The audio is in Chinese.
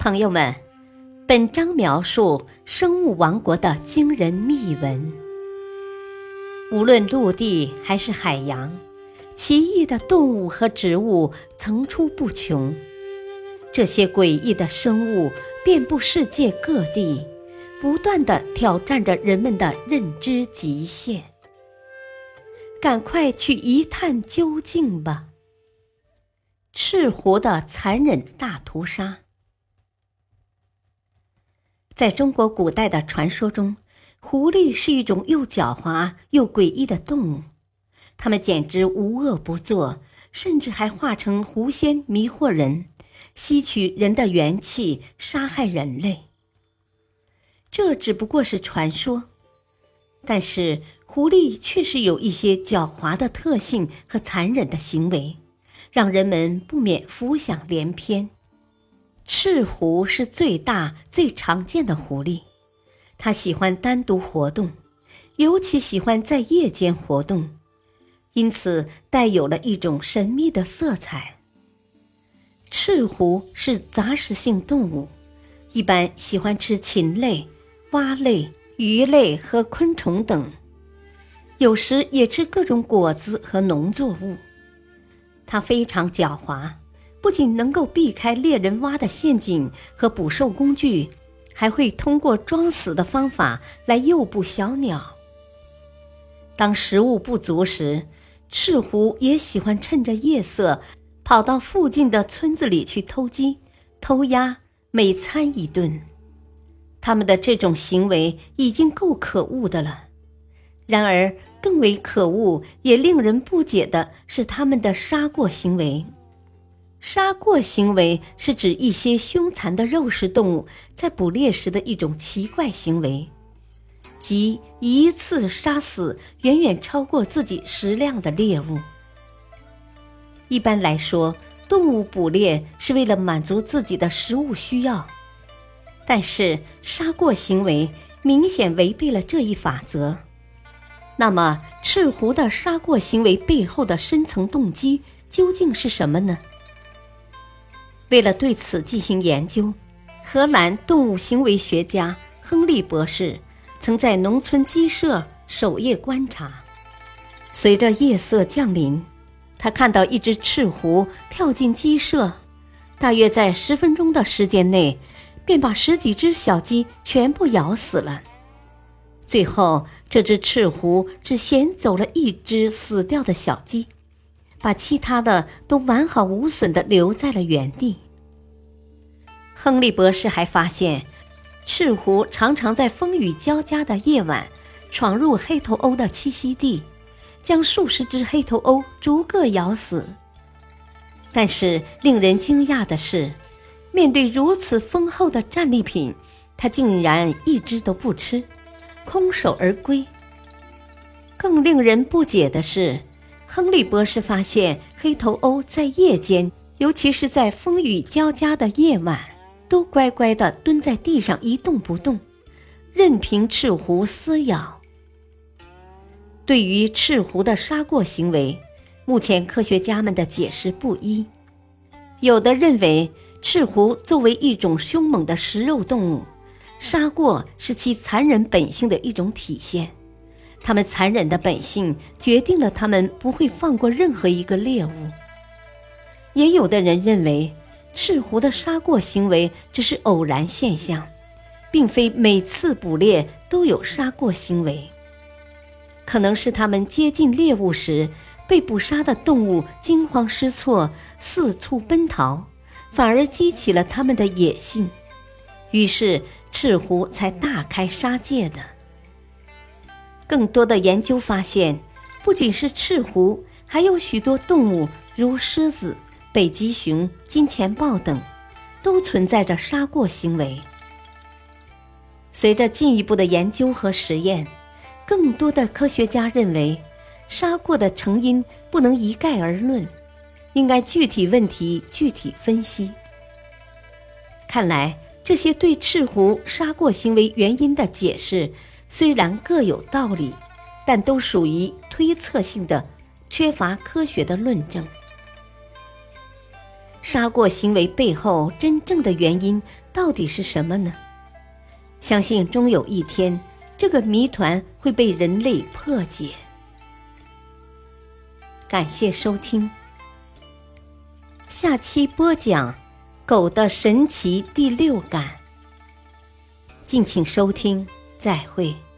朋友们，本章描述生物王国的惊人秘闻。无论陆地还是海洋，奇异的动物和植物层出不穷。这些诡异的生物遍布世界各地，不断的挑战着人们的认知极限。赶快去一探究竟吧！赤狐的残忍大屠杀，在中国古代的传说中，狐狸是一种又狡猾又诡异的动物，它们简直无恶不作，甚至还化成狐仙迷惑人。吸取人的元气，杀害人类。这只不过是传说，但是狐狸确实有一些狡猾的特性和残忍的行为，让人们不免浮想联翩。赤狐是最大、最常见的狐狸，它喜欢单独活动，尤其喜欢在夜间活动，因此带有了一种神秘的色彩。赤狐是杂食性动物，一般喜欢吃禽类、蛙类、鱼类和昆虫等，有时也吃各种果子和农作物。它非常狡猾，不仅能够避开猎人挖的陷阱和捕兽工具，还会通过装死的方法来诱捕小鸟。当食物不足时，赤狐也喜欢趁着夜色。跑到附近的村子里去偷鸡、偷鸭，每餐一顿。他们的这种行为已经够可恶的了。然而，更为可恶也令人不解的是他们的杀过行为。杀过行为是指一些凶残的肉食动物在捕猎时的一种奇怪行为，即一次杀死远远超过自己食量的猎物。一般来说，动物捕猎是为了满足自己的食物需要，但是杀过行为明显违背了这一法则。那么，赤狐的杀过行为背后的深层动机究竟是什么呢？为了对此进行研究，荷兰动物行为学家亨利博士曾在农村鸡舍守夜观察，随着夜色降临。他看到一只赤狐跳进鸡舍，大约在十分钟的时间内，便把十几只小鸡全部咬死了。最后，这只赤狐只衔走了一只死掉的小鸡，把其他的都完好无损地留在了原地。亨利博士还发现，赤狐常常在风雨交加的夜晚，闯入黑头鸥的栖息地。将数十只黑头鸥逐个咬死。但是令人惊讶的是，面对如此丰厚的战利品，他竟然一只都不吃，空手而归。更令人不解的是，亨利博士发现黑头鸥在夜间，尤其是在风雨交加的夜晚，都乖乖地蹲在地上一动不动，任凭赤狐撕咬。对于赤狐的杀过行为，目前科学家们的解释不一。有的认为，赤狐作为一种凶猛的食肉动物，杀过是其残忍本性的一种体现。他们残忍的本性决定了他们不会放过任何一个猎物。也有的人认为，赤狐的杀过行为只是偶然现象，并非每次捕猎都有杀过行为。可能是他们接近猎物时，被捕杀的动物惊慌失措，四处奔逃，反而激起了他们的野性，于是赤狐才大开杀戒的。更多的研究发现，不仅是赤狐，还有许多动物，如狮子、北极熊、金钱豹等，都存在着杀过行为。随着进一步的研究和实验。更多的科学家认为，杀过的成因不能一概而论，应该具体问题具体分析。看来，这些对赤狐杀过行为原因的解释虽然各有道理，但都属于推测性的，缺乏科学的论证。杀过行为背后真正的原因到底是什么呢？相信终有一天，这个谜团会被人类破解。感谢收听，下期播讲《狗的神奇第六感》，敬请收听，再会。